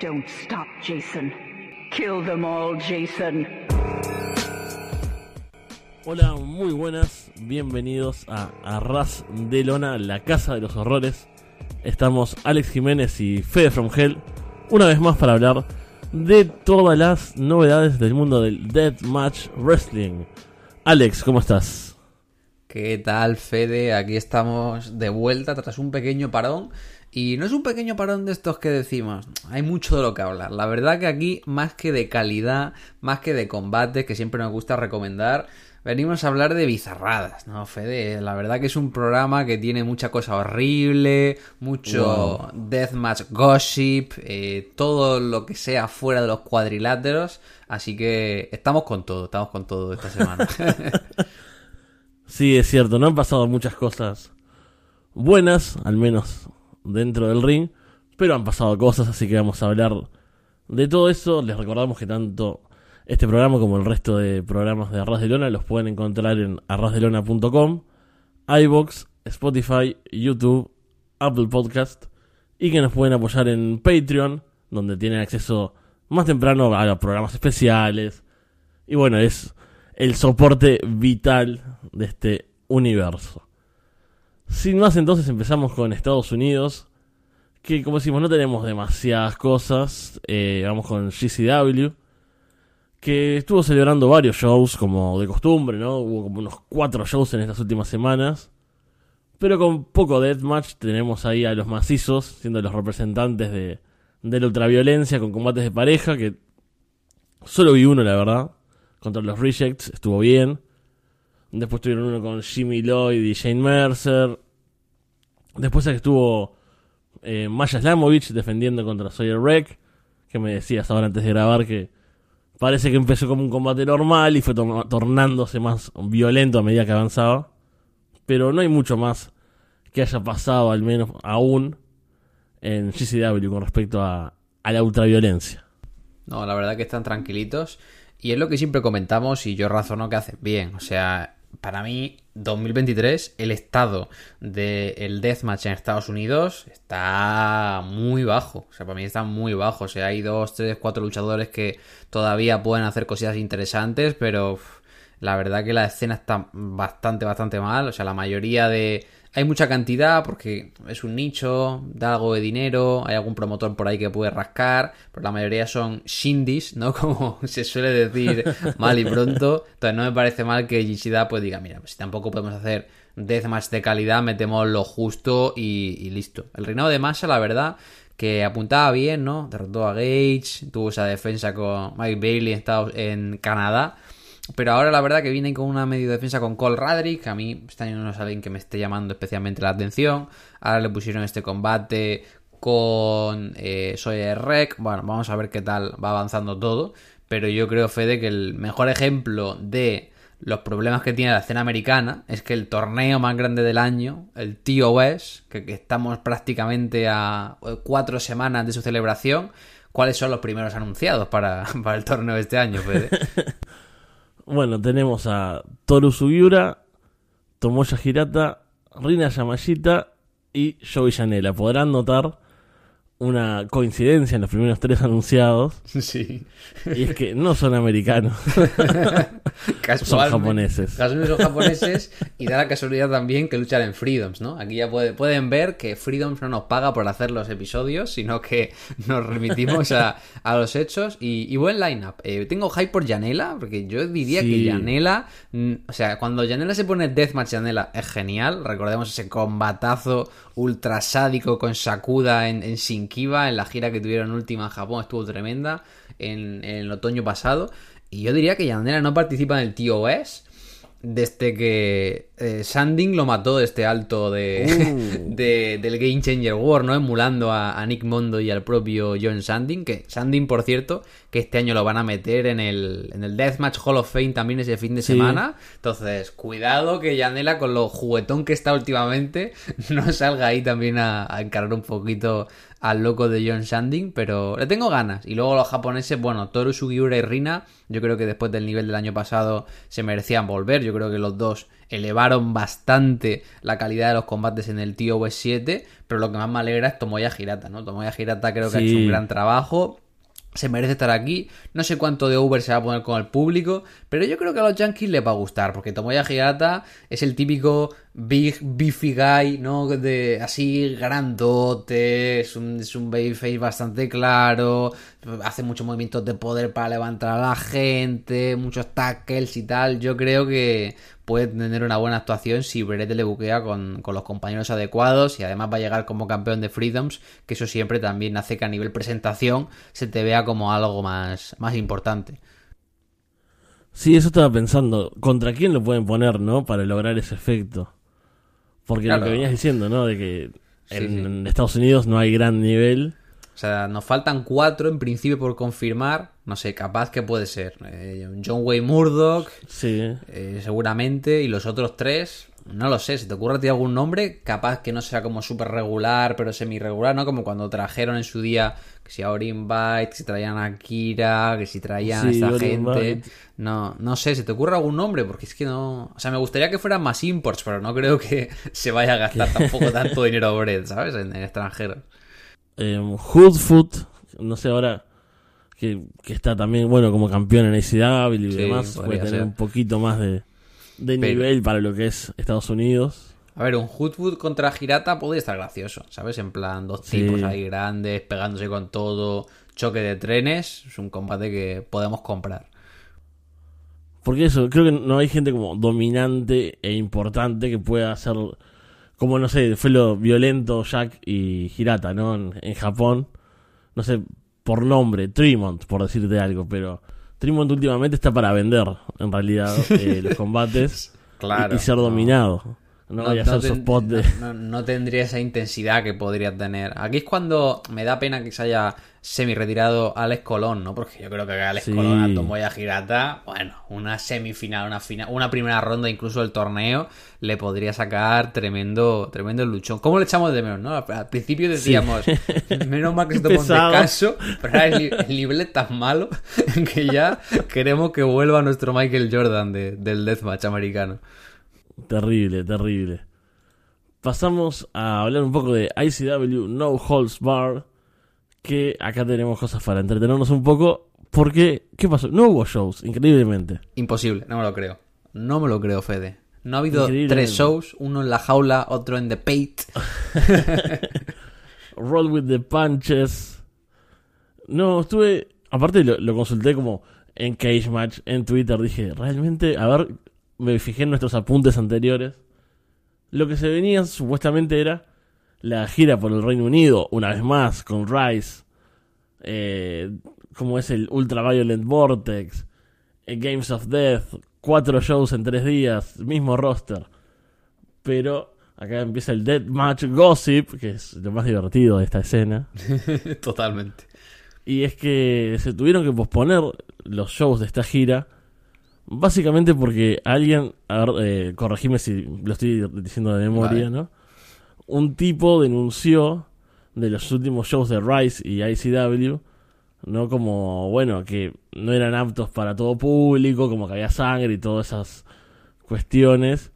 Don't stop, Jason. Kill them all, Jason. Hola, muy buenas, bienvenidos a Arras de Lona, la casa de los horrores. Estamos Alex Jiménez y Fede From Hell, una vez más para hablar de todas las novedades del mundo del Deathmatch Wrestling. Alex, ¿cómo estás? ¿Qué tal, Fede? Aquí estamos de vuelta tras un pequeño parón. Y no es un pequeño parón de estos que decimos, hay mucho de lo que hablar. La verdad que aquí, más que de calidad, más que de combate, que siempre nos gusta recomendar, venimos a hablar de bizarradas, ¿no, Fede? La verdad que es un programa que tiene mucha cosa horrible, mucho deathmatch gossip, eh, todo lo que sea fuera de los cuadriláteros. Así que estamos con todo, estamos con todo esta semana. sí, es cierto, no han pasado muchas cosas buenas, al menos dentro del ring, pero han pasado cosas, así que vamos a hablar de todo eso. Les recordamos que tanto este programa como el resto de programas de Arras de Lona los pueden encontrar en arrasdelona.com, iBox, Spotify, YouTube, Apple Podcast y que nos pueden apoyar en Patreon, donde tienen acceso más temprano a programas especiales. Y bueno, es el soporte vital de este universo. Sin más, entonces empezamos con Estados Unidos. Que como decimos, no tenemos demasiadas cosas. Eh, vamos con GCW. Que estuvo celebrando varios shows, como de costumbre, ¿no? Hubo como unos cuatro shows en estas últimas semanas. Pero con poco deathmatch tenemos ahí a los macizos, siendo los representantes de, de la ultraviolencia con combates de pareja. Que solo vi uno, la verdad. Contra los Rejects, estuvo bien. Después tuvieron uno con Jimmy Lloyd y Shane Mercer. Después estuvo eh, Maya Slamovich defendiendo contra Sawyer Wreck. Que me decías ahora antes de grabar que parece que empezó como un combate normal y fue tornándose más violento a medida que avanzaba. Pero no hay mucho más que haya pasado, al menos aún, en GCW con respecto a, a la ultraviolencia. No, la verdad que están tranquilitos. Y es lo que siempre comentamos y yo razono que hacen bien. O sea, para mí, 2023, el estado del deathmatch en Estados Unidos está muy bajo. O sea, para mí está muy bajo. O sea, hay dos, tres, cuatro luchadores que todavía pueden hacer cosillas interesantes, pero la verdad que la escena está bastante, bastante mal. O sea, la mayoría de, hay mucha cantidad porque es un nicho, da algo de dinero, hay algún promotor por ahí que puede rascar, pero la mayoría son shindies, ¿no? Como se suele decir mal y pronto. Entonces no me parece mal que Gishida pues diga, mira, pues si tampoco podemos hacer deathmatch de calidad, metemos lo justo y, listo. El reinado de Massa, la verdad, que apuntaba bien, ¿no? Derrotó a Gage, tuvo esa defensa con Mike Bailey en Canadá. Pero ahora la verdad que viene con una medio defensa con Cole Radrick, que a mí este año no es alguien que me esté llamando especialmente la atención. Ahora le pusieron este combate con eh, Sawyer Rec. Bueno, vamos a ver qué tal va avanzando todo. Pero yo creo, Fede, que el mejor ejemplo de los problemas que tiene la escena americana es que el torneo más grande del año, el TOS, que, que estamos prácticamente a cuatro semanas de su celebración, ¿cuáles son los primeros anunciados para, para el torneo de este año, Fede? Bueno, tenemos a Toru Sugiura, Tomoya Hirata, Rina Yamashita y Joey Janela. Podrán notar una coincidencia en los primeros tres anunciados. Sí. Y es que no son americanos. son japoneses. son japoneses y da la casualidad también que luchan en Freedoms, ¿no? Aquí ya pueden ver que Freedoms no nos paga por hacer los episodios, sino que nos remitimos a, los hechos. Y, buen lineup. Eh, tengo hype por Janela, porque yo diría que Janela, mm, o sea, cuando Janela se pone Deathmatch Janela es genial. Recordemos ese combatazo ultra sádico con Sakuda en, en Shinkiba, en la gira que tuvieron última en Japón, estuvo tremenda en, el otoño pasado. Y yo diría que Yandera no participa en el TOS desde que eh, Sanding lo mató de este alto de, uh. del Game Changer War, ¿no? Emulando a, Nick Mondo y al propio John Sanding, que Sanding, por cierto, que este año lo van a meter en el, en el Deathmatch Hall of Fame también ese fin de semana. Entonces, cuidado que Yanela, con lo juguetón que está últimamente, no salga ahí también a, a encarar un poquito al loco de John Sanding, pero le tengo ganas. Y luego los japoneses, bueno, Toru Sugiura y Rina, yo creo que después del nivel del año pasado se merecían volver. Yo creo que los dos elevaron bastante la calidad de los combates en el TOS 7, pero lo que más me alegra es Tomoya Hirata, ¿no? Tomoya Hirata creo que ha hecho un gran trabajo. Se merece estar aquí. No sé cuánto de Uber se va a poner con el público, pero yo creo que a los Yankees les va a gustar, porque Tomoya Hirata es el típico big beefy guy, ¿no? De así grandote, es un, es un babyface bastante claro, hace muchos movimientos de poder para levantar a la gente, muchos tackles y tal. Yo creo que puede tener una buena actuación si Berete le buquea con, con los compañeros adecuados y además va a llegar como campeón de Freedoms, que eso siempre también hace que a nivel presentación se te vea como algo más, más importante. Sí, eso estaba pensando. ¿Contra quién lo pueden poner, no? Para lograr ese efecto. Porque Claro. lo que venías diciendo, ¿no? De que Sí, en, sí. en Estados Unidos no hay gran nivel. O sea, nos faltan cuatro en principio por confirmar. No sé, capaz que puede ser. Eh, John Wayne Murdoch, Sí. eh, seguramente. Y los otros tres, no lo sé. Si te ocurre a ti algún nombre, capaz que no sea como súper regular, pero semi-regular, ¿no? Como cuando trajeron en su día, que si a Orin Byte, que si traían a Kira, que si traían Sí, a esta gente. Byte. No, no sé, ¿se te ocurre algún nombre? Porque es que no. O sea, me gustaría que fueran más imports, pero no creo que se vaya a gastar tampoco tanto dinero Bread, ¿sabes? En, en extranjero. Eh, Hoodfoot, no sé ahora, que, que está también, bueno, como campeón en ACW y Sí, demás, puede tener ser. un poquito más de, de Pero- nivel para lo que es Estados Unidos. A ver, un Hoodwood contra Girata podría estar gracioso, ¿sabes? En plan, dos Sí. tipos ahí grandes, pegándose con todo, choque de trenes. Es un combate que podemos comprar. Porque eso, creo que no hay gente como dominante e importante que pueda hacer, como no sé, fue lo violento Jack y Hirata, ¿no? En, en Japón. No sé, por nombre, Tremont, por decirte algo, pero Tremont últimamente está para vender, en realidad, eh, los combates y, y ser dominado. No, ten- de... no- no- no tendría esa intensidad que podría tener. Aquí es cuando me da pena que se haya semi-retirado Alex Colón, ¿no? Porque yo creo que Alex Sí. Colón a Tomoya Girata, bueno, una semifinal, una final, una primera ronda incluso del torneo, le podría sacar tremendo, tremendo luchón. ¿Cómo le echamos de menos, no? Al principio decíamos, menos mal que se tomó un descanso, pero ahora el, ni- el nivel tan malo que ya queremos que vuelva nuestro Michael Jordan de- del deathmatch americano. Terrible, terrible. Pasamos a hablar un poco de ICW No Holds Bar. Que acá tenemos cosas para entretenernos un poco. Porque, ¿qué pasó? No hubo shows, increíblemente. Imposible, no me lo creo. No me lo creo, Fede. No ha habido tres shows, uno en la jaula, otro en The Pate. Roll with the Punches. No, estuve. Aparte lo, lo consulté como en Cage Match, en Twitter. Dije, realmente, a ver, me fijé en nuestros apuntes anteriores. Lo que se venía supuestamente era la gira por el Reino Unido, una vez más, con Rice. Eh, como es el Ultraviolent Vortex. eh, Games of Death. Cuatro shows en tres días, mismo roster. Pero acá empieza el Deathmatch Gossip, que es lo más divertido de esta escena. Totalmente. Y es que se tuvieron que posponer los shows de esta gira. Básicamente porque alguien, a ver, eh, corregime si lo estoy diciendo de memoria, Vale. ¿no? Un tipo denunció de los últimos shows de Rise y ICW, ¿no? Como, bueno, que no eran aptos para todo público, como que había sangre y todas esas cuestiones.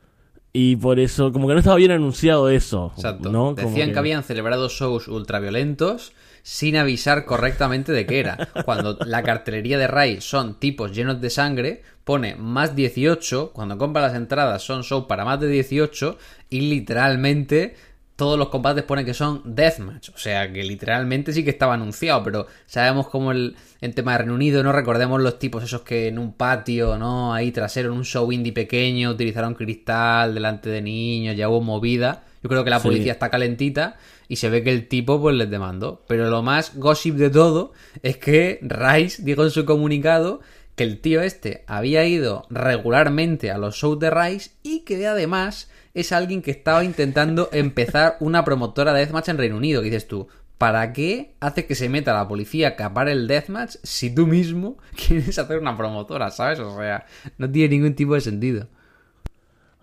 Y por eso, como que no estaba bien anunciado eso, Exacto. ¿no? Decían que... habían celebrado shows ultraviolentos sin avisar correctamente de qué era. Cuando la cartelería de Rai son tipos llenos de sangre, pone más 18. Cuando compra las entradas son shows para más de 18. Y literalmente todos los combates ponen que son deathmatch. O sea que literalmente sí que estaba anunciado. Pero sabemos como el en tema de Reino Unido, no recordemos los tipos esos que en un patio, ¿no? Ahí trasero, en un show indie pequeño, utilizaron cristal delante de niños, ya hubo movida. Yo creo que la Sí. policía está calentita y se ve que el tipo pues les demandó. Pero lo más gossip de todo es que Rice dijo en su comunicado que el tío este había ido regularmente a los shows de Rice y que además es alguien que estaba intentando empezar una promotora de Deathmatch en Reino Unido. Dices tú, ¿para qué hace que se meta la policía a capar el Deathmatch si tú mismo quieres hacer una promotora, ¿sabes? O sea, no tiene ningún tipo de sentido.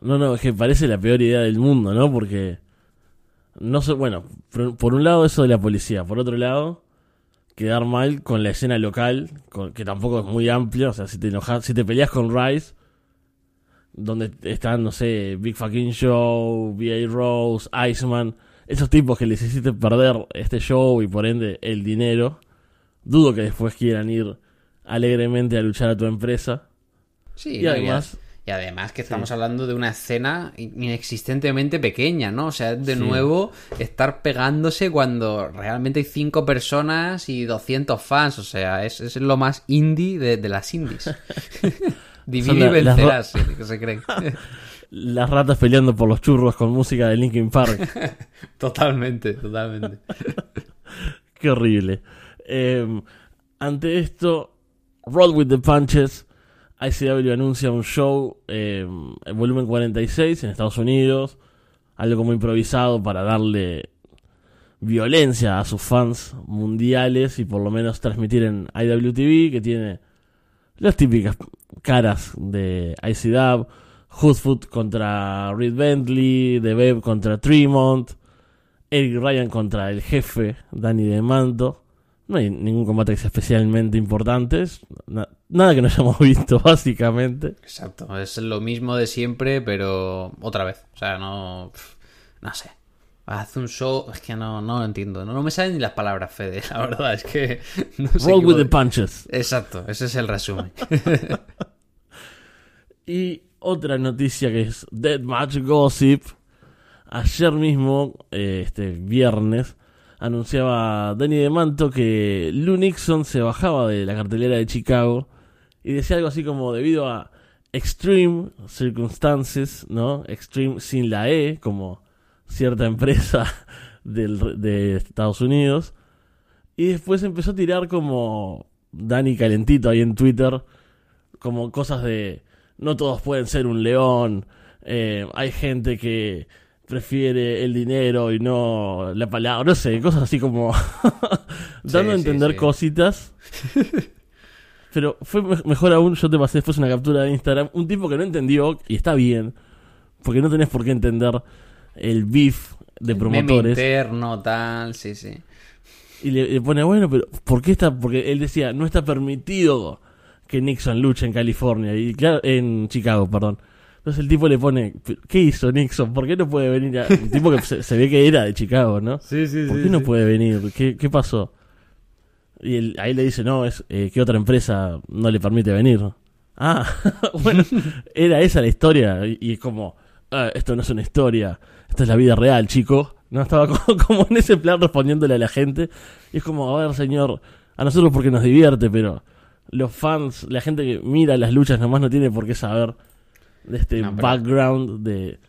No, no, es que parece la peor idea del mundo, ¿no? Porque no sé, bueno, por, por un lado eso de la policía, por otro lado quedar mal con la escena local, con- que tampoco es muy amplia, o sea, si te enojas, si te peleas con Rice, donde están, no sé, Big Fucking Show, B.A. Rose, Iceman, esos tipos que les hiciste perder este show y por ende el dinero, dudo que después quieran ir alegremente a luchar a tu empresa. Sí, Y además- y además que estamos hablando de una escena inexistentemente pequeña, ¿no? O sea, de Sí. nuevo estar pegándose cuando realmente hay cinco personas y 200 fans. O sea, es, es lo más indie de, de las indies. Divide y vencerás, que se creen. Las ratas peleando por los churros con música de Linkin Park. totalmente, totalmente. Qué horrible. Eh, ante esto, Roll with the Punches, ICW anuncia un show eh, en volumen 46 en Estados Unidos, algo como improvisado para darle violencia a sus fans mundiales y por lo menos transmitir en IWTV, que tiene las típicas caras de ICW, Hoodfoot contra Reed Bentley, The Beb contra Tremont, Eric Ryan contra el jefe, Danny DeManto. No hay ningún combate que sea especialmente importante. es na- nada que no hayamos visto, básicamente. Exacto, es lo mismo de siempre, pero otra vez. O sea, no. No sé. Hace un show. Es que no, no lo entiendo. No, no me salen ni las palabras, Fede. La verdad es que. No sé Roll with the punches. Exacto, ese es el resumen. Y otra noticia que es Deathmatch Gossip. Ayer mismo, eh, este viernes, anunciaba Danny DeManto que Lou Nixon se bajaba de la cartelera de Chicago y decía algo así como debido a extreme circumstances, ¿no? Extreme sin la E, como cierta empresa del- de Estados Unidos. Y después empezó a tirar como Danny calentito ahí en Twitter, como cosas de no todos pueden ser un león, eh, hay gente que prefiere el dinero y no la palabra, no sé, cosas así como dando a Sí, entender sí. cositas. Pero fue me- mejor aún, yo te pasé después una captura de Instagram, un tipo que no entendió, y está bien, porque no tenés por qué entender el beef de Meme promotores. interno, tal, sí, sí. Y le, le pone, bueno, pero ¿por qué está? Porque él decía, no está permitido que Nixon luche en California, y claro, en Chicago, perdón. Entonces el tipo le pone, ¿qué hizo Nixon? ¿Por qué no puede venir? A... Un tipo que se, se ve que era de Chicago, ¿no? Sí, sí, ¿Por qué no puede venir? ¿Qué, qué pasó? Y él, ahí le dice, no, es eh, que otra empresa no le permite venir. Ah, bueno, era esa la historia. Y, y es como, "Ah, esto no es una historia, esto es la vida real, chico. No estaba como, como en ese plan respondiéndole a la gente. Y es como, a ver, señor, a nosotros porque nos divierte, pero los fans, la gente que mira las luchas nomás no tiene por qué saber este No, pero- background de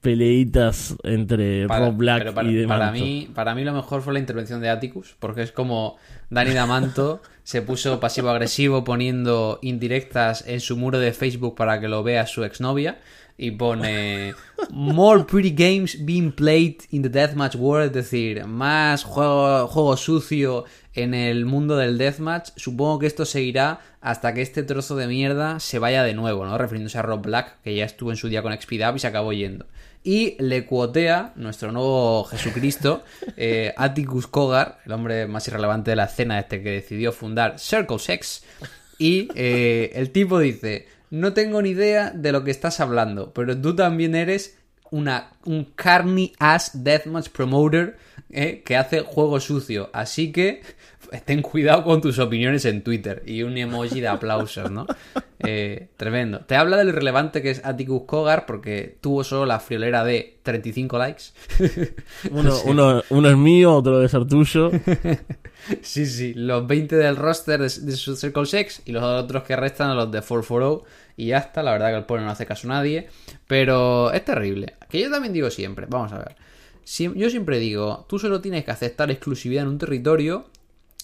peleitas entre Para- Rob Black pero para, y demás. para mí, para mí lo mejor fue la intervención de Atticus, porque es como Dani Damanto se puso pasivo-agresivo poniendo indirectas en su muro de Facebook para que lo vea su exnovia y pone More pretty games being played in the deathmatch world, es decir, más juego, juego sucio en el mundo del deathmatch. Supongo que esto seguirá hasta que este trozo de mierda se vaya de nuevo, ¿no? Refiriéndose a Rob Black, que ya estuvo en su día con XPW y se acabó yendo. Y le cuotea nuestro nuevo Jesucristo, eh, Atticus Kogar, el hombre más irrelevante de la escena este que decidió fundar Circle Sex. Y eh, el tipo dice, no tengo ni idea de lo que estás hablando, pero tú también eres una, un carny ass deathmatch promoter eh, que hace juego sucio. Así que ten cuidado con tus opiniones en Twitter. Y un emoji de aplausos, ¿no? Eh, tremendo. Te habla de lo irrelevante que es Atticus Kogar porque tuvo solo la friolera de 35 likes. Uno, uno, uno es mío, otro debe ser tuyo. Sí, sí, los 20 del roster de, de su Circle Sex y los otros que restan a los de 440 y ya está, la verdad que el pone no hace caso a nadie, pero es terrible. Que yo también digo siempre, vamos a ver. Si- yo siempre digo, tú solo tienes que aceptar exclusividad en un territorio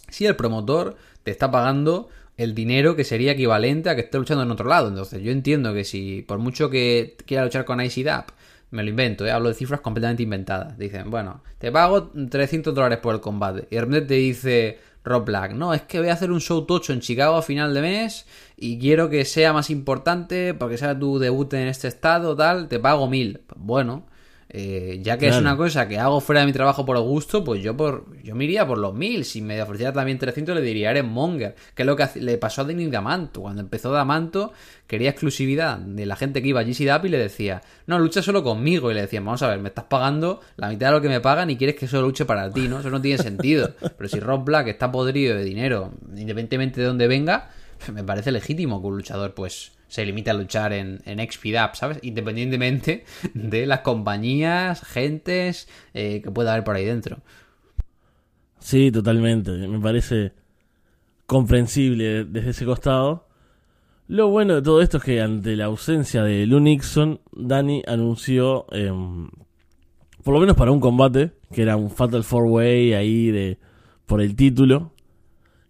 si el promotor te está pagando el dinero que sería equivalente a que esté luchando en otro lado. Entonces, yo entiendo que si por mucho que quiera luchar con ICDAP, me lo invento, ¿eh? hablo de cifras completamente inventadas. Dicen, bueno, te pago 300 dólares por el combate. Y de repente te dice No, es que voy a hacer un show tocho en Chicago a final de mes y quiero que sea más importante porque sea tu debut en este estado, tal, te pago mil. Bueno, Eh, ya que es una cosa que hago fuera de mi trabajo por gusto, pues yo por yo me iría por los mil. Si me ofreciera también 300, le diría, eres monger. Que es lo que le pasó a Denis Damanto. Cuando empezó Damanto, quería exclusividad de la gente que iba a GCW y le decía, no, lucha solo conmigo. Y le decían, vamos a ver, me estás pagando la mitad de lo que me pagan y quieres que solo luche para ti, ¿no? Eso no tiene sentido. Pero si Rob Black está podrido de dinero, independientemente de dónde venga, me parece legítimo que un luchador, pues se limite a luchar en, en XPDAP, ¿sabes? Independientemente de las compañías, gentes eh, que pueda haber por ahí dentro. Sí, totalmente. Me parece comprensible desde ese costado. Lo bueno de todo esto es que ante la ausencia de Lou Nixon, Dani anunció, em, por lo menos para un combate, que era un Fatal Four Way ahí de por el título,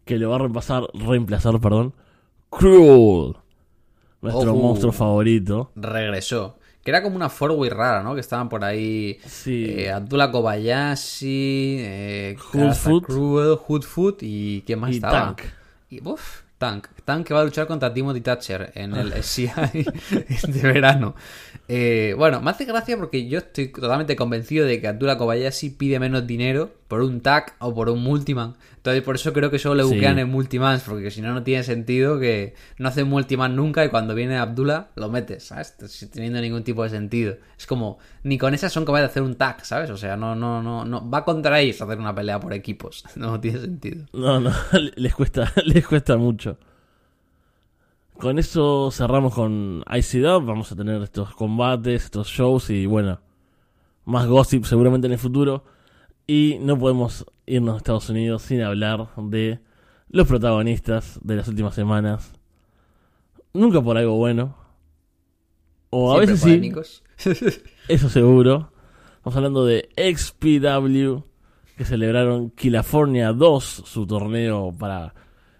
que lo va a reemplazar, reemplazar, perdón, Cruel, nuestro monstruo favorito. Regresó. Que era como una four-way rara, ¿no? Que estaban por ahí Sí. eh, Abdullah Kobayashi, eh, Hoodfoot. Cruel, Hoodfoot y ¿quién más Y estaba? Tank. Y, uf, Tank. Tank que va a luchar contra Timothy Thatcher en el SCI de verano. Eh, bueno, me hace gracia porque yo estoy totalmente convencido de que Abdullah Kobayashi pide menos dinero por un tag o por un multiman. Entonces, por eso creo que solo le Sí. buquean en multimans, porque si no, no tiene sentido que no hacen multiman nunca y cuando viene Abdullah lo metes, ¿sabes? Sin teniendo ningún tipo de sentido. Es como, ni con esas son capaces de hacer un tag, ¿sabes? O sea, no, no, no, no. Va contra ellos hacer una pelea por equipos. No tiene sentido. No, no, les cuesta, les cuesta mucho. Con eso cerramos con ICW. Vamos a tener estos combates, estos shows y bueno, más gossip seguramente en el futuro. Y no podemos irnos a Estados Unidos sin hablar de los protagonistas de las últimas semanas. Nunca por algo bueno. O a Siempre veces sí, eso seguro. Estamos hablando de XPW, que celebraron California 2, su torneo para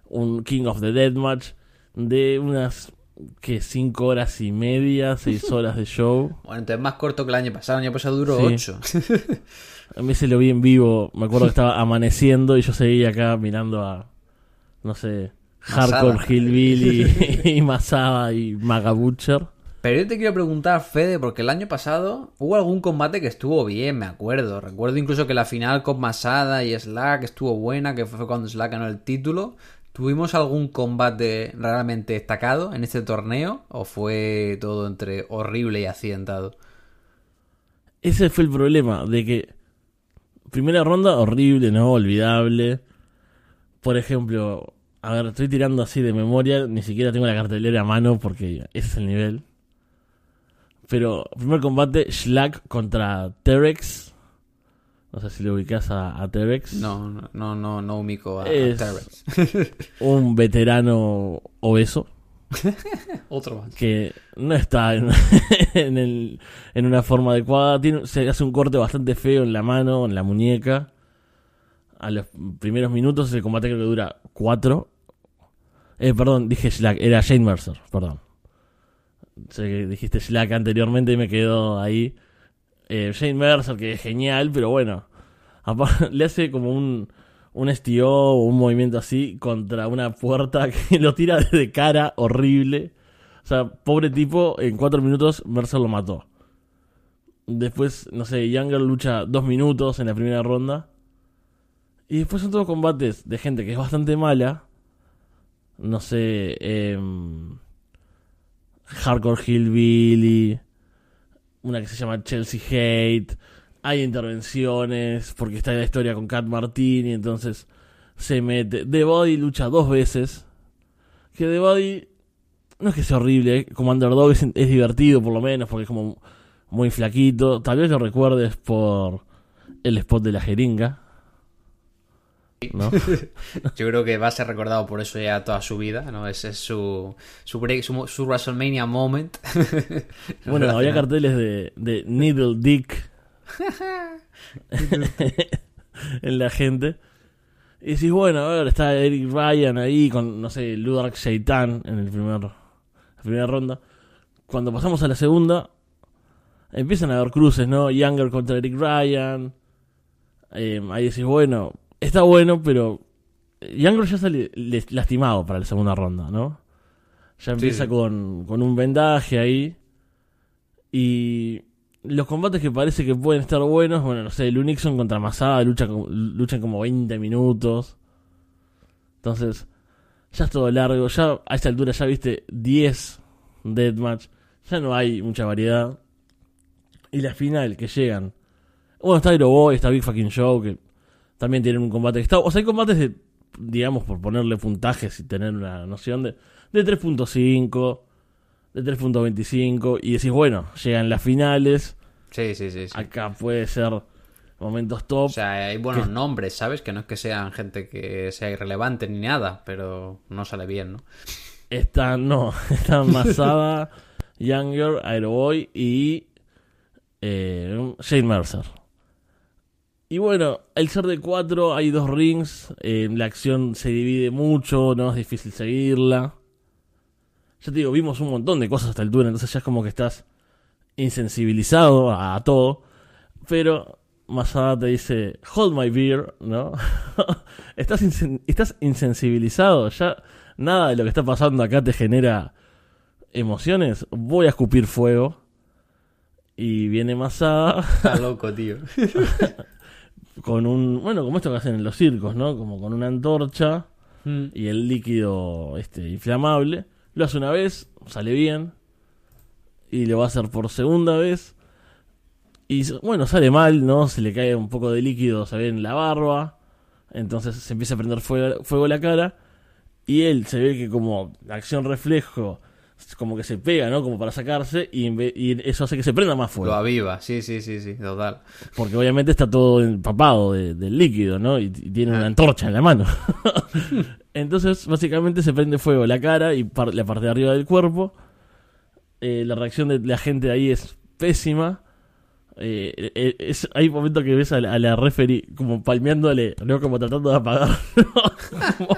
un King of the Dead match de unas que 5 horas y media, 6 horas de show. Bueno, entonces más corto que el año pasado. El año pasado duró Sí. 8. A mí se lo vi en vivo, me acuerdo que estaba amaneciendo y yo seguía acá mirando a, no sé, Hardcore. Hillbilly y Masada y Maga Butcher. Pero yo te quiero preguntar, Fede, porque el año pasado hubo algún combate que estuvo bien, me acuerdo. Recuerdo incluso que la final con Masada y Slack estuvo buena, que fue cuando Slack ganó el título. ¿Tuvimos algún combate realmente destacado en este torneo? ¿O fue todo entre horrible y accidentado? Ese fue el problema, de que primera ronda horrible, ¿no? Olvidable. Por ejemplo, a ver, estoy tirando así de memoria, ni siquiera tengo la cartelera a mano porque ese es el nivel. Pero, primer combate, Schlack contra Terex. No sé si lo ubicas a, a Terex. No, no, no, no, no ubico a, Terrence. Un veterano obeso Otro más. que no está en, en, una forma adecuada. Se hace un corte bastante feo en la mano, en la muñeca. A los primeros minutos el combate creo que dura cuatro. Eh, perdón, dije Slack, era Shane Mercer, perdón. Sé que dijiste Slack anteriormente y me quedo ahí. Eh, Shane Mercer, que es genial, pero bueno. Le hace como un, un STO o un movimiento así contra una puerta que lo tira de cara horrible. O sea, pobre tipo, en cuatro minutos Mercer lo mató. Después, no sé, Younger lucha dos minutos en la primera ronda. Y después son todos combates de gente que es bastante mala. No sé, em, Hardcore Hillbilly. Una que se llama Chelsea Hate. Hay intervenciones porque está la historia con Cat Martini. Entonces se mete. The Body lucha dos veces. Que The Body no es que sea horrible. ¿eh? Como underdog es, es divertido por lo menos porque es como muy flaquito. Tal vez lo recuerdes por el spot de la jeringa. ¿No? Yo creo que va a ser recordado por eso ya toda su vida, ¿no? Ese es su, su, break, su, su WrestleMania moment. Bueno, había carteles de, de Needle Dick en la gente. Y decís, bueno, a ver, está Eric Ryan ahí con, no sé, Ludark Shaitan en el primer, la primera ronda. Cuando pasamos a la segunda, empiezan a haber cruces, ¿no? Younger contra Eric Ryan. Eh, ahí decís, bueno, está bueno, pero Younger ya sale le- lastimado para la segunda ronda, ¿no? Ya empieza sí. Con, con un vendaje ahí. Y los combates que parece que pueden estar buenos, bueno, no sé, Lunixon contra Masada lucha, luchan como 20 minutos. Entonces, ya es todo largo, ya a esta altura ya viste 10 deathmatch, ya no hay mucha variedad. Y la final que llegan. Bueno, está Hero Boy, está Big Fucking Show, que también tienen un combate que está. O sea, hay combates de, digamos, por ponerle puntajes y tener una noción de, de 3.5, de 3.25. Y decís, bueno, llegan las finales. Sí, sí, sí. sí. Acá puede ser momentos top. O sea, hay buenos que- nombres, ¿sabes? Que no es que sean gente que sea irrelevante ni nada, pero no sale bien, ¿no? Están, no, están Masada, Younger, Aeroboy y eh, Shane Mercer. Y bueno, al ser de cuatro hay dos rings, eh, la acción se divide mucho, no es difícil seguirla. Ya te digo, vimos un montón de cosas a esta altura, entonces ya es como que estás insensibilizado a, a todo. Pero Masada te dice, hold my beer, ¿no? estás, insen- estás insensibilizado, ya nada de lo que está pasando acá te genera emociones. Voy a escupir fuego. Y viene Masada Está loco, tío. con un, bueno, como esto que hacen en los circos, ¿no? Como con una antorcha y el líquido este inflamable. Lo hace una vez, sale bien. Y lo va a hacer por segunda vez. Y bueno, sale mal, ¿no? Se le cae un poco de líquido, se ve en la barba. Entonces se empieza a prender fuego, fuego la cara. Y él se ve que como acción reflejo, como que se pega, ¿no? Como para sacarse. Y, y eso hace que se prenda más fuego. Lo aviva, sí, sí, sí, sí, total. Porque obviamente está todo empapado de- del líquido, ¿no? Y, y tiene una Ah. antorcha en la mano. Entonces, básicamente se prende fuego la cara y par- la parte de arriba del cuerpo. Eh, la reacción de la gente ahí es pésima. Eh, eh, es, hay momentos que ves a la, a la referee como palmeándole, ¿no? Como tratando de apagarlo. Como-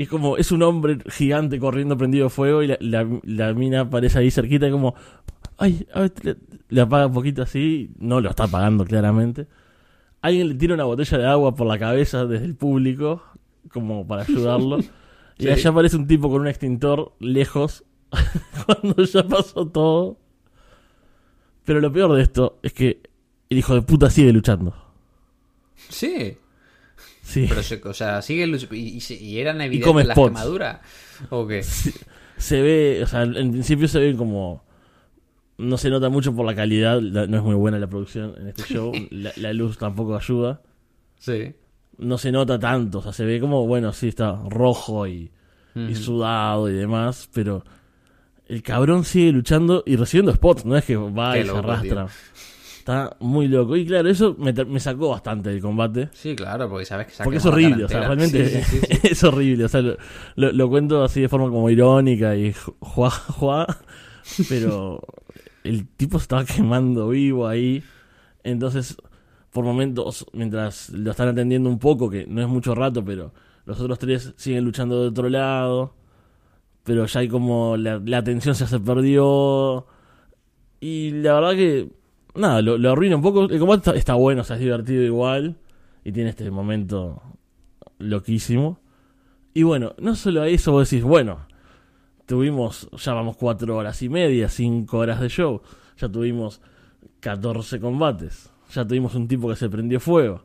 y como es un hombre gigante corriendo prendido fuego y la, la, la mina aparece ahí cerquita y como, ay, a ver, le, le apaga un poquito así, no lo está apagando claramente. Alguien le tira una botella de agua por la cabeza desde el público, como para ayudarlo. Y allá aparece un tipo con un extintor lejos, cuando ya pasó todo. Pero lo peor de esto es que el hijo de puta sigue luchando. Sí. Sí. Pero, se, o sea, sigue y, eran evidentes las spots. quemaduras. ¿O qué? se ve, o sea, en principio se ve como. No se nota mucho por la calidad, la- no es muy buena la producción en este show, la, la luz tampoco ayuda. Sí. No se nota tanto, o sea, se ve como, bueno, sí, está rojo y, sudado y demás, pero el cabrón sigue luchando y recibiendo spots, no es que va Qué y se arrastra. Está muy loco. Y claro, eso me, sacó bastante del combate. Sí, claro, porque sabes que Porque es horrible, o sea, realmente entera. Sí, sí, sí, sí. es horrible. O sea, lo, lo- lo cuento así de forma como irónica y ju- juá, juá, pero el tipo estaba quemando vivo ahí. Entonces, por momentos, mientras lo están atendiendo un poco, que no es mucho rato, pero los otros tres siguen luchando de otro lado. Pero ya hay como la, la atención ya se perdió. Y la verdad que, nada, lo, lo arruina un poco. El combate está, está bueno, o sea, es divertido igual. Y tiene este momento loquísimo. Y bueno, no solo a eso vos decís, bueno, tuvimos, ya vamos cuatro horas y media, cinco horas de show. Ya tuvimos 14 combates. Ya tuvimos un tipo que se prendió fuego.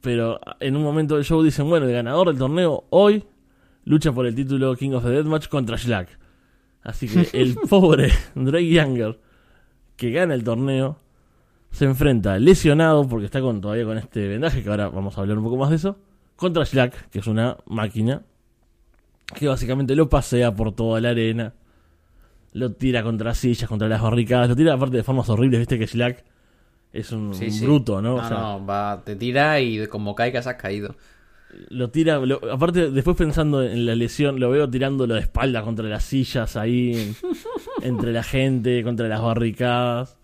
Pero en un momento del show dicen, bueno, el ganador del torneo hoy lucha por el título King of the Deathmatch contra Shlack. Así que el pobre Drake Younger, que gana el torneo, se enfrenta lesionado, porque está con, todavía con este vendaje, que ahora vamos a hablar un poco más de eso, contra Shlack, que es una máquina, que básicamente lo pasea por toda la arena, lo tira contra sillas, contra las barricadas, lo tira aparte de formas horribles, viste que Shlack es un, Sí, un sí. bruto, ¿no? No, O sea, no, va, te tira y como caigas has caído. lo tira, lo- aparte después pensando en la lesión, lo veo tirándolo de espalda contra las sillas ahí, en- entre la gente, contra las barricadas.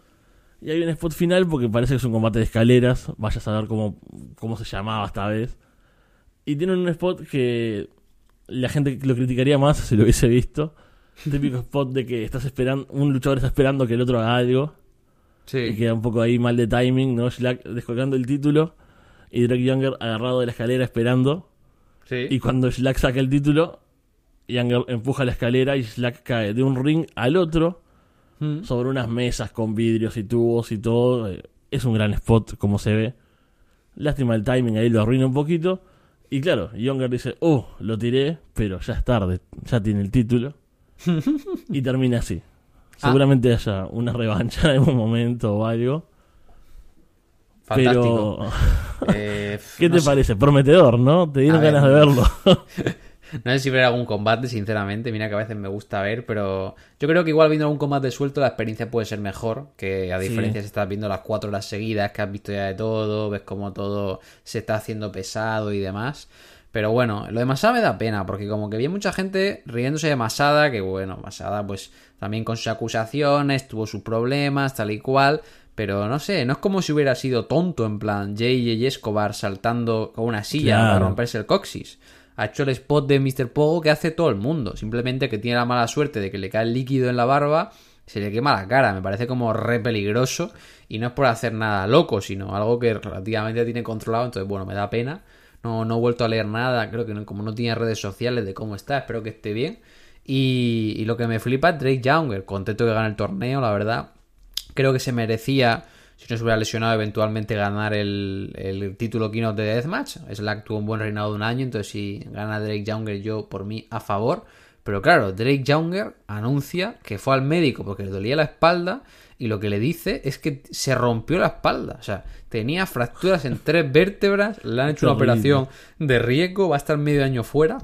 Y hay un spot final porque parece que es un combate de escaleras, vaya a saber cómo, cómo se llamaba esta vez. Y tiene un spot que la gente lo criticaría más si lo hubiese visto. Típico spot de que estás esperando, un luchador está esperando que el otro haga algo. Y Sí. queda un poco ahí mal de timing, ¿no? Shlack descolgando el título y Drake Younger agarrado de la escalera esperando. Sí. Y cuando Slack saca el título, Younger empuja la escalera y Slack cae de un ring al otro Mm. sobre unas mesas con vidrios y tubos y todo. Eh, Es un gran spot, como se ve. Lástima el timing, ahí lo arruina un poquito. Y claro, Younger dice, oh, lo tiré, pero ya es tarde, ya tiene el título. y termina así. Seguramente haya una revancha en un momento o algo. Fantástico. Pero, Eh, ¿qué no te sé. parece? Prometedor, ¿no? Te dieron A ver, ganas de verlo. No sé si ver algún combate, sinceramente. Mira que a veces me gusta ver, pero yo creo que igual viendo algún combate suelto la experiencia puede ser mejor. Que a Sí. diferencia si estás viendo las cuatro horas seguidas, que has visto ya de todo, ves cómo todo se está haciendo pesado y demás. Pero bueno, lo de Masada me da pena, porque como que vi mucha gente riéndose de Masada, que bueno, Masada pues también con sus acusaciones, tuvo sus problemas, tal y cual. Pero no sé, no es como si hubiera sido tonto en plan J.J. Escobar saltando con una silla Claro. para romperse el coxis. Ha hecho el spot de Mr. Pogo que hace todo el mundo. Simplemente que tiene la mala suerte de que le cae el líquido en la barba, se le quema la cara. Me parece como re peligroso. Y no es por hacer nada loco, sino algo que relativamente tiene controlado. Entonces, bueno, me da pena. No, no he vuelto a leer nada. Creo que como no tiene redes sociales de cómo está, espero que esté bien. Y, y lo que me flipa es Drake Younger. Contento que gane el torneo, la verdad. Creo que se merecía, si no se hubiera lesionado, eventualmente ganar el, el título Keynote de Deathmatch. Slack tuvo un buen reinado de un año, entonces si gana Drake Younger, yo por mí a favor. Pero claro, Drake Younger anuncia que fue al médico porque le dolía la espalda y lo que le dice es que se rompió la espalda. O sea, tenía fracturas en tres vértebras, le han hecho una operación de riesgo, va a estar medio año fuera.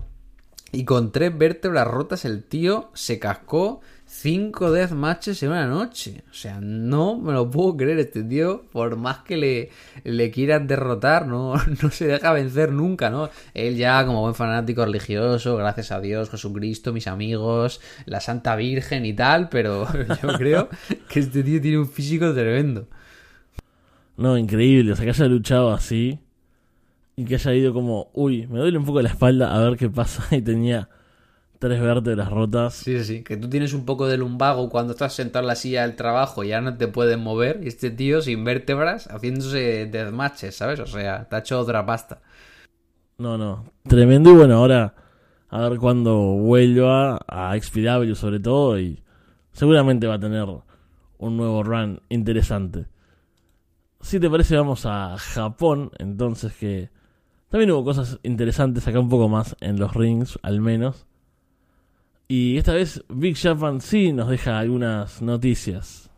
Y con tres vértebras rotas el tío se cascó cinco deathmatches en una noche. O sea, no me lo puedo creer. Este tío, por más que le, le quieran derrotar, no, no se deja vencer nunca, ¿no? Él ya, como buen fanático religioso, gracias a Dios, Jesucristo, mis amigos, la Santa Virgen y tal, pero yo creo que este tío tiene un físico tremendo. No, increíble. O sea, que haya luchado así y que haya ido como, uy, me duele un poco la espalda a ver qué pasa. Y tenía tres vértebras rotas. Sí, sí, sí. Que tú tienes un poco de lumbago cuando estás sentado en la silla del trabajo y ya no te puedes mover. Y este tío sin vértebras haciéndose deathmatches, ¿sabes? O sea, te ha hecho otra pasta. No, no. Tremendo. Y bueno, ahora a ver cuándo vuelva a XPW sobre todo. Y seguramente va a tener un nuevo run interesante. Si te parece, vamos a Japón. Entonces, que también hubo cosas interesantes acá un poco más en los rings, al menos. Y esta vez Big Japan sí nos deja algunas noticias.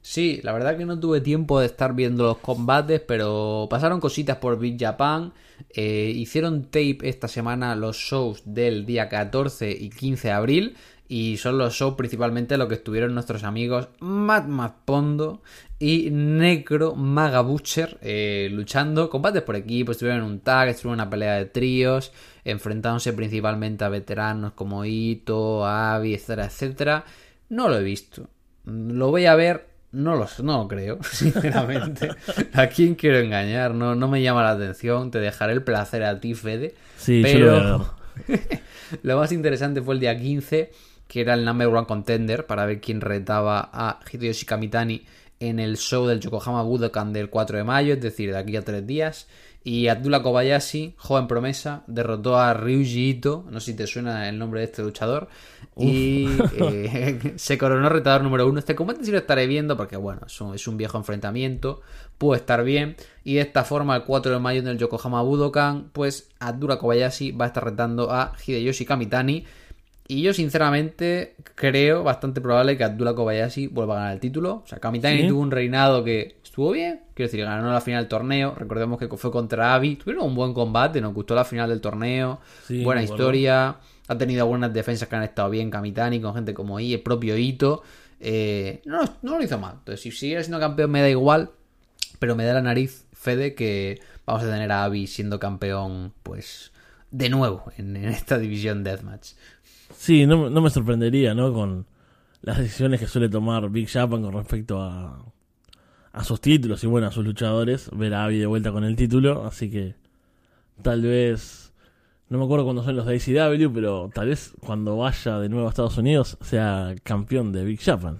Sí, la verdad que no tuve tiempo de estar viendo los combates, pero pasaron cositas por Big Japan. Eh, hicieron tape esta semana los shows del día 14 y 15 de abril. Y son los shows principalmente los que estuvieron nuestros amigos Matt Pondo y Necro Maga Butcher eh, luchando. Combates por equipo, estuvieron en un tag, estuvieron en una pelea de tríos, enfrentándose principalmente a veteranos como Ito, Avi, etcétera, etcétera. No lo he visto. Lo voy a ver no lo, no lo creo, sinceramente. ¿A quién quiero engañar? No, no me llama la atención. Te dejaré el placer a ti, Fede. Sí, yo lo Pero lo más interesante fue el día 15, que era el number one contender para ver quién retaba a Hideyoshi Kamitani en el show del Yokohama Budokan del 4 de mayo, es decir, de aquí a tres días. Y Abdullah Kobayashi, joven promesa, derrotó a Ryuji Ito, no sé si te suena el nombre de este luchador, y eh, se coronó retador número uno. Este combate sí lo estaré viendo porque, bueno, es un, es un viejo enfrentamiento, pudo estar bien. Y de esta forma, el 4 de mayo en el Yokohama Budokan, pues Abdullah Kobayashi va a estar retando a Hideyoshi Kamitani. Y yo, sinceramente, creo bastante probable que Abdullah Kobayashi vuelva a ganar el título. O sea, Kamitani ¿Sí? tuvo un reinado que estuvo bien. Quiero decir, ganó la final del torneo. Recordemos que fue contra Avi. Tuvieron un buen combate, nos gustó la final del torneo. Sí, Buena historia. Ha tenido algunas defensas que han estado bien Kamitani, con gente como I, el propio Ito. Eh, no, no lo hizo mal. Entonces, si sigue siendo campeón, me da igual. Pero me da la nariz, Fede, que vamos a tener a Avi siendo campeón, pues, de nuevo en, en esta división Deathmatch. Sí, no, no me sorprendería, ¿no? Con las decisiones que suele tomar Big Japan con respecto a, a sus títulos y, bueno, a sus luchadores. Ver a Abby de vuelta con el título. Así que tal vez, no me acuerdo cuándo son los de ACW, pero tal vez cuando vaya de nuevo a Estados Unidos sea campeón de Big Japan.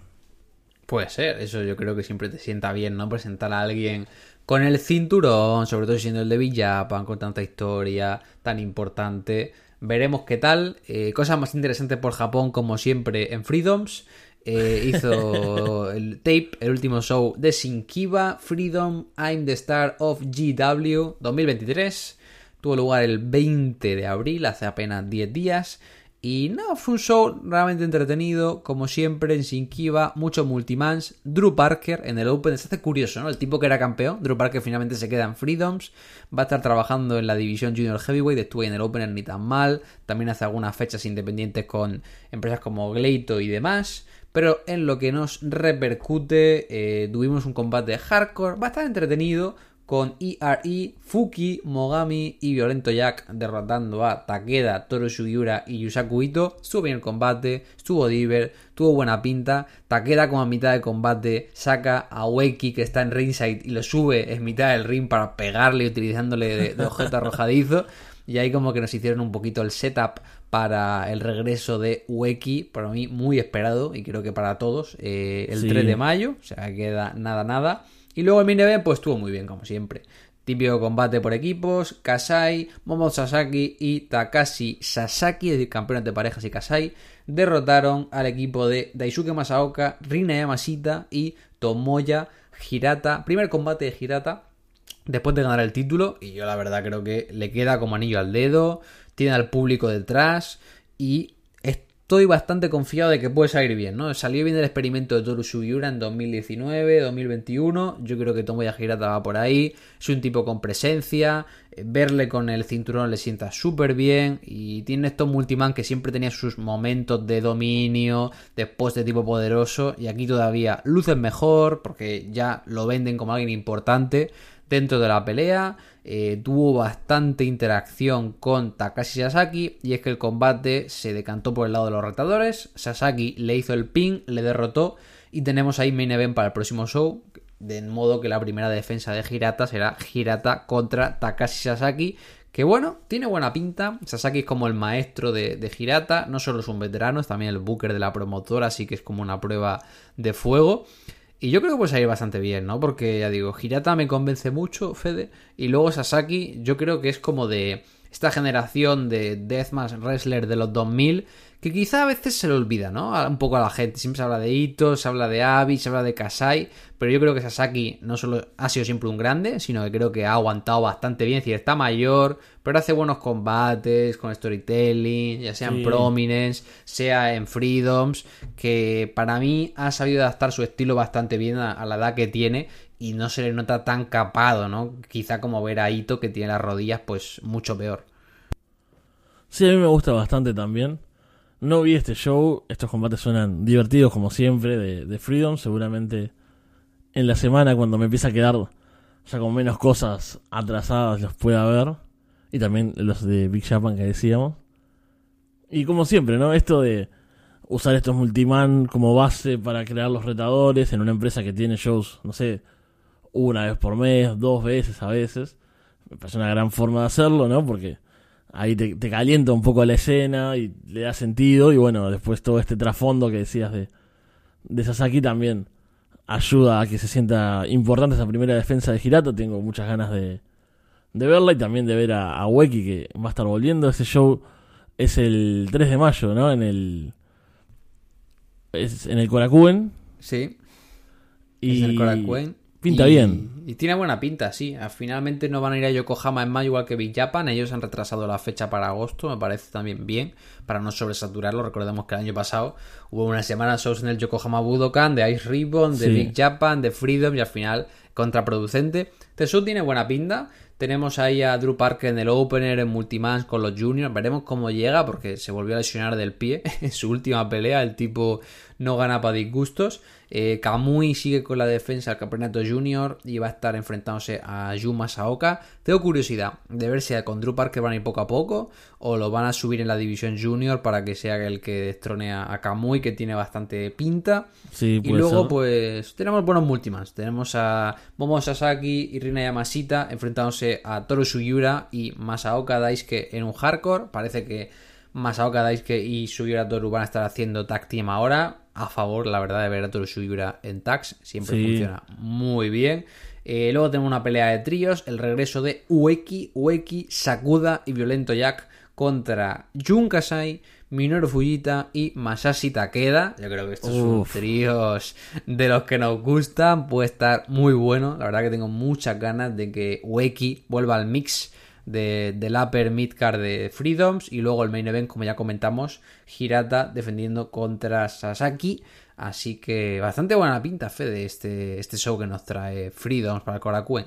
Puede ser, eso yo creo que siempre te sienta bien, ¿no? Presentar a alguien con el cinturón, sobre todo siendo el de Big Japan, con tanta historia tan importante. Veremos qué tal. Eh, cosas más interesantes por Japón, como siempre, en Freedoms. eh, hizo el tape, el último show de Shinkiba, Freedom, I'm the Star of GW 2023. Tuvo lugar el 20 de abril, hace apenas 10 días. Y no, fue un show realmente entretenido, como siempre en Shinkiba, mucho multimans. Drew Parker en el Open, hace curioso, ¿no? El tipo que era campeón, Drew Parker finalmente se queda en Freedoms, va a estar trabajando en la división Junior Heavyweight, estuvo en el Open ni tan mal, también hace algunas fechas independientes con empresas como Gleito y demás. Pero en lo que nos repercute, eh, tuvimos un combate hardcore, bastante entretenido, con ERE, Fuki, Mogami y Violento Jack derrotando a Takeda, Toro Sugiura y Yusaku Ito. Estuvo bien el combate, estuvo diver, tuvo buena pinta. Takeda como a mitad de combate saca a Weki que está en ringside y lo sube en mitad del ring para pegarle utilizándole de, objeto arrojadizo. Y ahí como que nos hicieron un poquito el setup para el regreso de Weki, para mí muy esperado y creo que para todos, eh, el 3 de mayo, o sea, queda nada, nada. Y luego el main event pues estuvo muy bien como siempre. Típico combate por equipos, Kasai, Momo Sasaki y Takashi Sasaki, es decir, campeones de parejas y Kasai, derrotaron al equipo de Daisuke Masaoka, Rina Yamashita y Tomoya Hirata. Primer combate de Hirata después de ganar el título y yo la verdad creo que le queda como anillo al dedo, tiene al público detrás y estoy bastante confiado de que puede salir bien, ¿no? Salió bien el experimento de Toru Sugiura en 2019, 2021. Yo creo que Tomoya Hirata va por ahí. Es un tipo con presencia. Eh, verle con el cinturón le sienta súper bien. Y tiene estos multiman que siempre tenía sus momentos de dominio, después de tipo poderoso. Y aquí todavía lucen mejor porque ya lo venden como alguien importante dentro de la pelea. Eh, tuvo bastante interacción con Takashi Sasaki y es que el combate se decantó por el lado de los retadores. Sasaki le hizo el pin, le derrotó y tenemos ahí main event para el próximo show. De modo que la primera defensa de Hirata será Hirata contra Takashi Sasaki. Que bueno, tiene buena pinta. Sasaki es como el maestro de, de Hirata. No solo es un veterano, es también el booker de la promotora, así que es como una prueba de fuego. Y yo creo que puede salir bastante bien, ¿no? Porque ya digo, Hirata me convence mucho, Fede. Y luego Sasaki, yo creo que es como de esta generación de Deathmatch Wrestler de los 2000 que quizá a veces se le olvida, ¿no? Un poco a la gente. Siempre se habla de Ito, se habla de Abi, se habla de Kasai, pero yo creo que Sasaki no solo ha sido siempre un grande, sino que creo que ha aguantado bastante bien. Es decir, está mayor, pero hace buenos combates con storytelling, ya sea en Prominence, sea en Freedoms, que para mí ha sabido adaptar su estilo bastante bien a, a la edad que tiene y no se le nota tan capado, ¿no? Quizá como ver a Ito que tiene las rodillas pues mucho peor. Sí, a mí me gusta bastante también. No vi este show, estos combates suenan divertidos como siempre de, Freedom, seguramente en la semana cuando me empieza a quedar ya con menos cosas atrasadas los pueda ver. Y también los de Big Japan que decíamos. Y como siempre, ¿no? Esto de usar estos multiman como base para crear los retadores en una empresa que tiene shows, no sé, una vez por mes, dos veces a veces. Me parece una gran forma de hacerlo, ¿no? Porque ahí te, calienta un poco la escena y le da sentido. Y bueno, después todo este trasfondo que decías de, de Sasaki también ayuda a que se sienta importante esa primera defensa de Hirata. Tengo muchas ganas de, de verla y también de ver a, a Weki que va a estar volviendo. Ese show es el 3 de mayo, ¿no? En el. Es en el Korakuen. Sí. Y... en el Korakuen. Pinta bien. Y tiene buena pinta, sí. Finalmente no van a ir a Yokohama en mayo igual que Big Japan. Ellos han retrasado la fecha para agosto, me parece también bien, para no sobresaturarlo. Recordemos que el año pasado hubo una semana shows en el Yokohama Budokan, de Ice Ribbon, de Big Japan, de Freedom y al final contraproducente. Show tiene buena pinta. Tenemos ahí a Drew Parker en el opener, en Multimans con los juniors. Veremos cómo llega porque se volvió a lesionar del pie en su última pelea. El tipo no gana para disgustos. Eh, Kamui sigue con la defensa del campeonato junior y va a estar enfrentándose a Yuma Saoka. Tengo curiosidad de ver si con Drew Parker van a ir poco a poco o lo van a subir en la división junior para que sea el que destrone a, Kamui, que tiene bastante pinta. y luego, pues, tenemos buenos multimans. Tenemos a Momo Sasaki y Rina Yamashita enfrentándose a Toru Sugiura y Masaoka Daisuke en un hardcore. Parece que Masaoka Daisuke y Sugiura Toru van a estar haciendo tag team ahora a favor, la verdad, de ver a Toru en tags. Siempre funciona muy bien. Eh, luego tenemos una pelea de tríos, el regreso de Ueki, Ueki, Sakuda y Violento Jack contra Jun Kasai, Minoru Fujita y Masashi Takeda. Yo creo que estos son tríos de los que nos gustan. Puede estar muy bueno. La verdad que tengo muchas ganas de que Ueki vuelva al mix de, del upper midcard de Freedoms. Y luego el main event, como ya comentamos, Hirata defendiendo contra Sasaki. Así que bastante buena pinta, Fede, este, este show que nos trae Freedoms para Korakuen.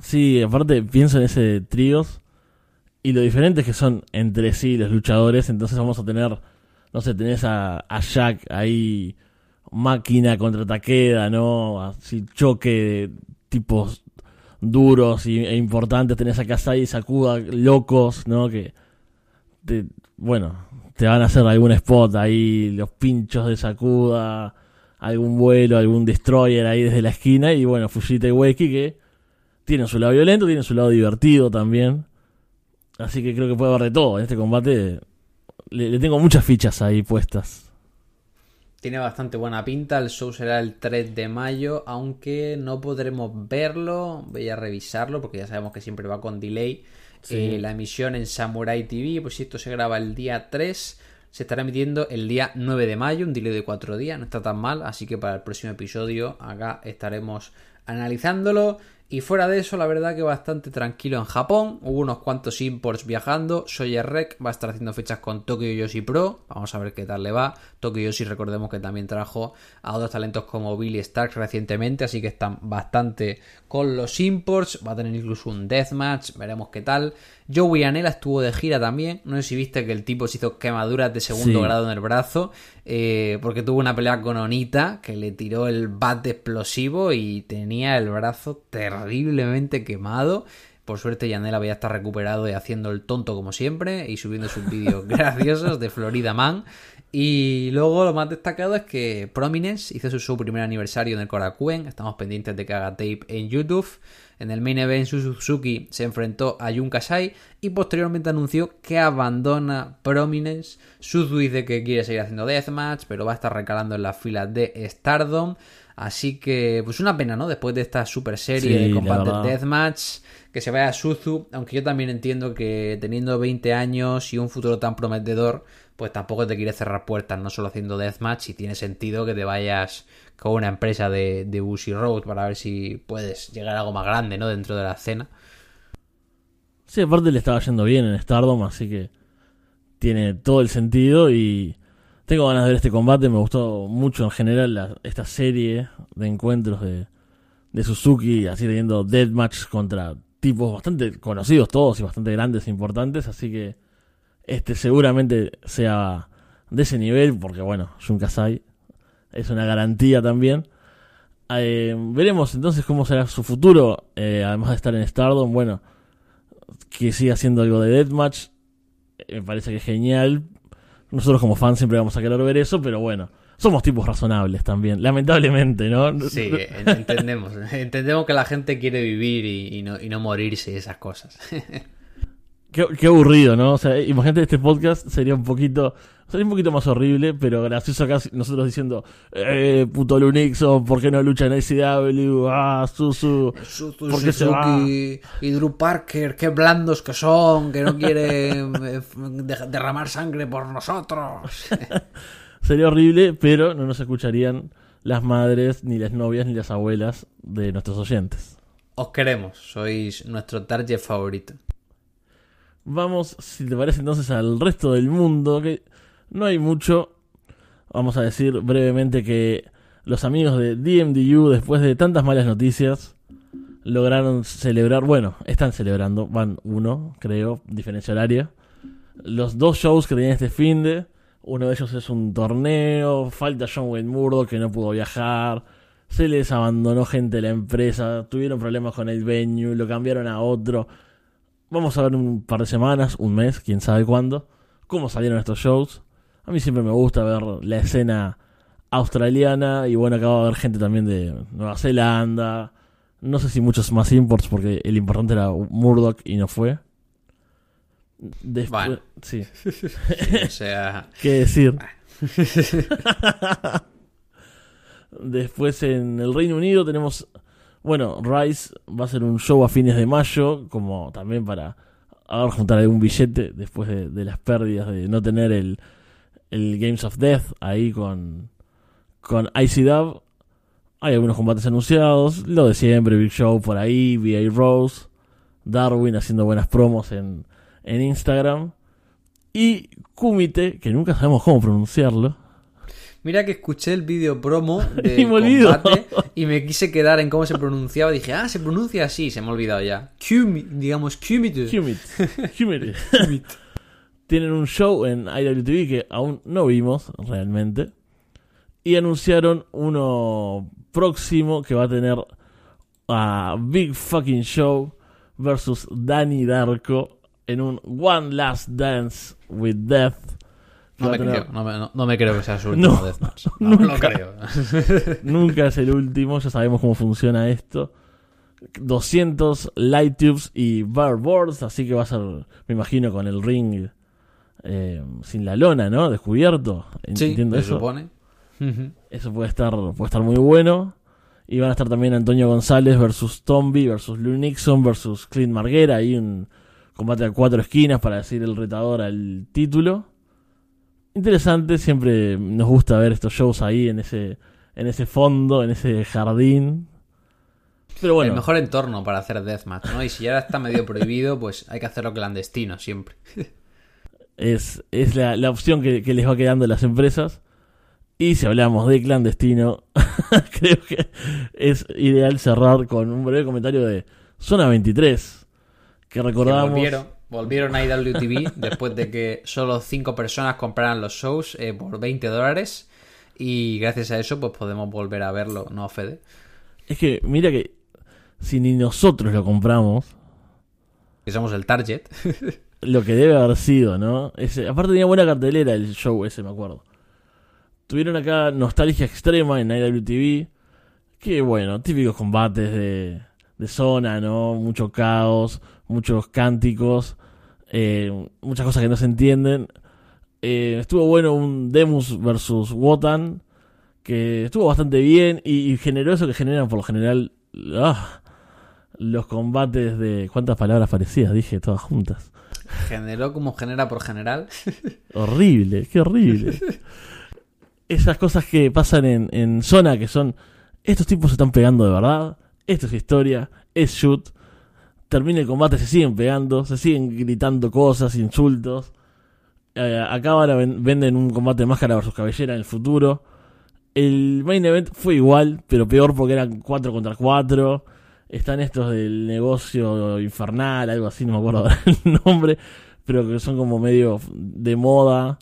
Sí, aparte pienso en ese tríos y lo diferentes que son entre sí los luchadores, entonces vamos a tener, no sé, tenés a, a Jack ahí, máquina contra Takeda, ¿no? Así choque de tipos duros y, e importantes, tenés a Kasai y Sakuda locos, ¿no? Que, te- bueno, te van a hacer algún spot ahí, los pinchos de Sakuda, algún vuelo, algún destroyer ahí desde la esquina y bueno, Fujita y Weki que tienen su lado violento, tienen su lado divertido también. Así que creo que puede haber de todo. En este combate le, le tengo muchas fichas ahí puestas. Tiene bastante buena pinta, el show será el 3 de mayo, aunque no podremos verlo, voy a revisarlo porque ya sabemos que siempre va con delay. Sí. Eh, la emisión en Samurai TV, pues si esto se graba el día 3, se estará emitiendo el día 9 de mayo, un delay de 4 días, no está tan mal, así que para el próximo episodio acá estaremos analizándolo. Y fuera de eso, la verdad que bastante tranquilo en Japón. Hubo unos cuantos imports viajando. Sawyer Rec va a estar haciendo fechas con Tokyo Yoshi Pro. Vamos a ver qué tal le va. Tokyo Yoshi, recordemos que también trajo a otros talentos como Billy Stark recientemente. Así que están bastante con los imports. Va a tener incluso un deathmatch. Veremos qué tal. Joey Anela estuvo de gira también. No sé si viste que el tipo se hizo quemaduras de segundo Sí. grado en el brazo. eh, porque tuvo una pelea con Onita que le tiró el bate explosivo y tenía el brazo terriblemente quemado. Por suerte, Yanela había estar recuperado y haciendo el tonto como siempre y subiendo sus vídeos graciosos de Florida Man. Y luego lo más destacado es que Prominence hizo su, su primer aniversario en el Korakuen. Estamos pendientes de que haga tape en YouTube. En el main event, Suzuki se enfrentó a Jun Kasai y posteriormente anunció que abandona Prominence. Suzu dice que quiere seguir haciendo Deathmatch, pero va a estar recalando en las filas de Stardom. Así que, pues una pena, ¿no? Después de esta super serie Sí, de verdad. Deathmatch, que se vaya a Suzu. Aunque yo también entiendo que teniendo 20 años y un futuro tan prometedor, pues tampoco te quiere cerrar puertas, no solo haciendo Deathmatch. Y tiene sentido que te vayas con una empresa de, de Road para ver si puedes llegar a algo más grande, ¿no? Dentro de la escena. Sí, aparte le estaba yendo bien en Stardom, así que tiene todo el sentido y tengo ganas de ver este combate. Me gustó mucho en general esta serie de encuentros de, de Suzuki, así teniendo deathmatch contra tipos bastante conocidos todos y bastante grandes e importantes, así que este seguramente sea de ese nivel, porque bueno, Jun Kasai es una garantía también. Eh, veremos entonces cómo será su futuro, eh, además de estar en Stardom, bueno, que siga haciendo algo de Deathmatch, eh, me parece que es genial. Nosotros como fans siempre vamos a querer ver eso, pero bueno, somos tipos razonables también, lamentablemente, ¿no? Sí, en- entendemos. entendemos que la gente quiere vivir y, y no, y no morirse y esas cosas. Qué, qué aburrido, ¿no? O sea, imagínate este podcast sería un poquito, sería un poquito más horrible, pero gracioso acá nosotros diciendo, eh, puto Lunixo, ¿por qué no lucha en ACW? Ah, Susu. Suzu, ¿Por qué se va? Y Drew Parker, qué blandos que son, que no quieren eh, de- derramar sangre por nosotros. Sería horrible, pero no nos escucharían las madres, ni las novias, ni las abuelas de nuestros oyentes. Os queremos, sois nuestro target favorito. Vamos, si te parece entonces, al resto del mundo, que no hay mucho. Vamos a decir brevemente que los amigos de DMDU, después de tantas malas noticias, lograron celebrar, bueno, están celebrando, van uno, creo, diferencia horaria. Los dos shows que tenían este fin de, uno de ellos es un torneo, falta John Wayne Murdoch que no pudo viajar, se les abandonó gente de la empresa, tuvieron problemas con el venue, lo cambiaron a otro. Vamos a ver un par de semanas, un mes, quién sabe cuándo, cómo salieron estos shows. A mí siempre me gusta ver la escena australiana y bueno, acaba de haber gente también de Nueva Zelanda. No sé si muchos más imports porque el importante era Murdoch y no fue. Después, Bueno. sí, O sea, qué decir. Después en el Reino Unido tenemos, bueno, Rice va a hacer un show a fines de mayo, como también para a ver, juntar algún billete después de, las pérdidas de no tener el, el Games of Death ahí con, con ICW. Hay algunos combates anunciados, lo de siempre, Big Show por ahí, V.A. Rose, Darwin haciendo buenas promos en, en Instagram. Y Kumite, que nunca sabemos cómo pronunciarlo. Mira que escuché el vídeo promo de Y combate y me quise quedar en cómo se pronunciaba. Dije, ah, se pronuncia así, se me ha olvidado ya. Digamos, Kumite. Kumite. Kumite. Tienen un show en IWTV que aún no vimos realmente. Y anunciaron uno próximo que va a tener a Big Fucking Show versus Danny Darko en un One Last Dance with Death. No me, creo, no, me, no- no me creo que sea su último No, Deathmatch. No, lo nunca. creo. Nunca es el último, ya sabemos cómo funciona esto. 200 light tubes y bar boards, así que va a ser, me imagino, con el ring eh, sin la lona, ¿no? Descubierto. Sí, Entiendo se eso. supone. Eso puede estar, puede estar muy bueno. Y van a estar también Antonio González versus Tomby versus Lou Nixon versus Clint Marguera. Ahí un combate a cuatro esquinas para decir el retador al título. Interesante, siempre nos gusta ver estos shows ahí en ese, en ese fondo, en ese jardín. Pero bueno, El mejor entorno para hacer Deathmatch, ¿no? Y si ya está medio prohibido, pues hay que hacerlo clandestino siempre. es, es la, la opción que, que les va quedando a las empresas. Y si hablamos de clandestino, creo que es ideal cerrar con un breve comentario de Zona 23. Que Que recordamos. volvieron, volvieron a IWTV después de que solo 5 personas compraran los shows eh, por 20 dólares. Y gracias a eso, pues podemos volver a verlo, ¿no, Fede? Es que, mira que si ni nosotros lo compramos, Que somos el target. lo que debe haber sido, ¿no? Ese, aparte tenía buena cartelera el show ese, me acuerdo. Tuvieron acá Nostalgia Extrema en IWTV. Que bueno, típicos combates de, de zona, ¿no? Mucho caos, muchos cánticos, eh, muchas cosas que no se entienden. Eh, estuvo bueno un Demus versus Wotan, que estuvo bastante bien y, y generó eso que generan por lo general ah, los combates de... ¿Cuántas palabras parecidas? Dije todas juntas. Generó como genera por general. Horrible, qué horrible. Esas cosas que pasan en, en zona que son. Estos tipos se están pegando de verdad. Esto es historia. Es shoot. Termina el combate, se siguen pegando. Se siguen gritando cosas, insultos. Eh, acá ahora ven- venden un combate de máscara versus cabellera en el futuro. El main event fue igual, pero peor porque eran 4 contra 4. Están estos del negocio infernal, algo así, no me acuerdo el nombre, pero que son como medio de moda.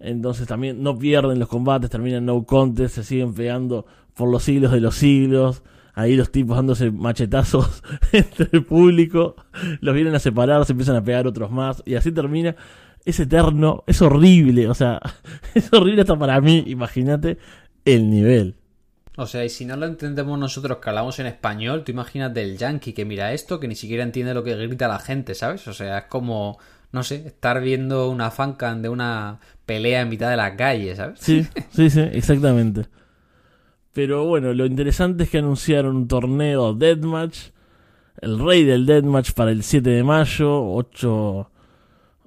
Entonces también no pierden los combates, terminan no contest, se siguen pegando por los siglos de los siglos. Ahí los tipos dándose machetazos entre el público. Los vienen a separar, se empiezan a pegar otros más. Y así termina. Es eterno, es horrible. O sea, es horrible hasta para mí. Imagínate el nivel. O sea, y si no lo entendemos nosotros que hablamos en español, tú imagínate el yankee que mira esto, que ni siquiera entiende lo que grita la gente, ¿sabes? O sea, es como, no sé, estar viendo una fancam de una pelea en mitad de la calle, ¿sabes? Sí, sí, sí, exactamente. Pero bueno, lo interesante es que anunciaron un torneo Deathmatch. El rey del Deathmatch para el 7 de mayo. 8.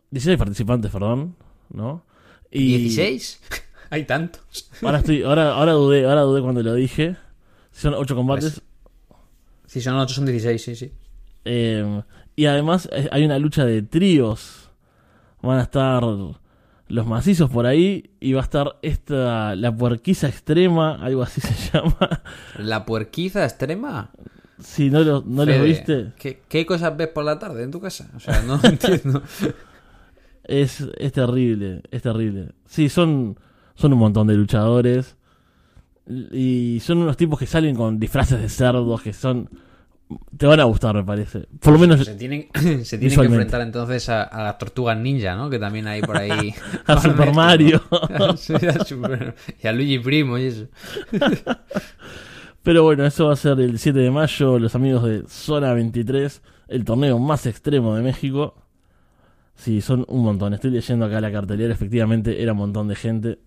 16 participantes, perdón. ¿No? Y ¿16? Hay tantos. Ahora, estoy, ahora, ahora dudé, ahora dudé cuando lo dije. Son 8 combates. Si son 8, son 16, sí, sí. Eh, y además eh, hay una lucha de tríos. Van a estar los macizos por ahí. Y va a estar esta, la puerquiza extrema, algo así se llama. ¿La puerquiza extrema? Si no, lo, no los Fede, viste, ¿qué, ¿Qué cosas ves por la tarde en tu casa? O sea, no entiendo. es, es terrible, es terrible. Sí, son, son un montón de luchadores. Y son unos tipos que salen con disfraces de cerdos que son... Te van a gustar, me parece. Por lo menos Se tienen, se tienen que enfrentar entonces a, a las tortugas ninja, ¿no? Que también hay por ahí. a Super Mario. A Super- y a Luigi Primo y eso. Pero bueno, eso va a ser el 7 de mayo. Los amigos de Zona 23, el torneo más extremo de México. Sí, son un montón. Estoy leyendo acá la cartelera. Efectivamente, era un montón de gente.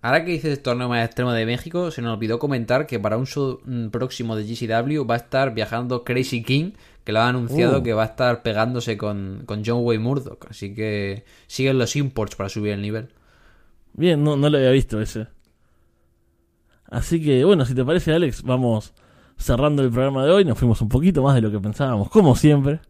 Ahora que dices torneo más extremo de México, se nos olvidó comentar que para un show mm, próximo de GCW va a estar viajando Crazy King, que lo ha anunciado Uh. que va a estar pegándose con, con John Wayne Murdoch. Así que siguen los imports para subir el nivel. Bien, no, no lo había visto ese. Así que, bueno, si te parece, Alex, vamos cerrando el programa de hoy. Nos fuimos un poquito más de lo que pensábamos, como siempre.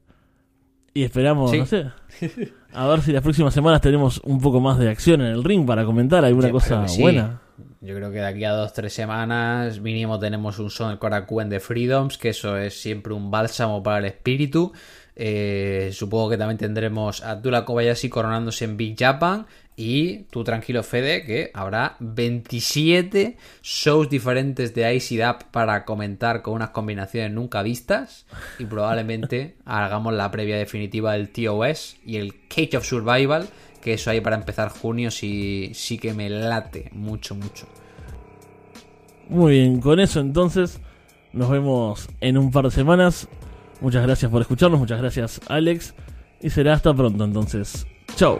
Y esperamos, Sí. no sé, a ver si las próximas semanas tenemos un poco más de acción en el ring para comentar alguna Yo cosa sí. buena. Yo creo que de aquí a dos, tres semanas mínimo tenemos un Son el Korakuen de Freedoms, que eso es siempre un bálsamo para el espíritu. Eh, supongo que también tendremos a Abdullah Kobayashi coronándose en Big Japan. Y tú tranquilo, Fede, que habrá 27 shows diferentes de Icy Up para comentar con unas combinaciones nunca vistas. Y probablemente hagamos la previa definitiva del TOS y el Cage of Survival. Que eso ahí para empezar junio sí, sí que me late mucho, mucho. Muy bien, con eso entonces nos vemos en un par de semanas. Muchas gracias por escucharnos, muchas gracias Alex. Y será hasta pronto entonces. Chao.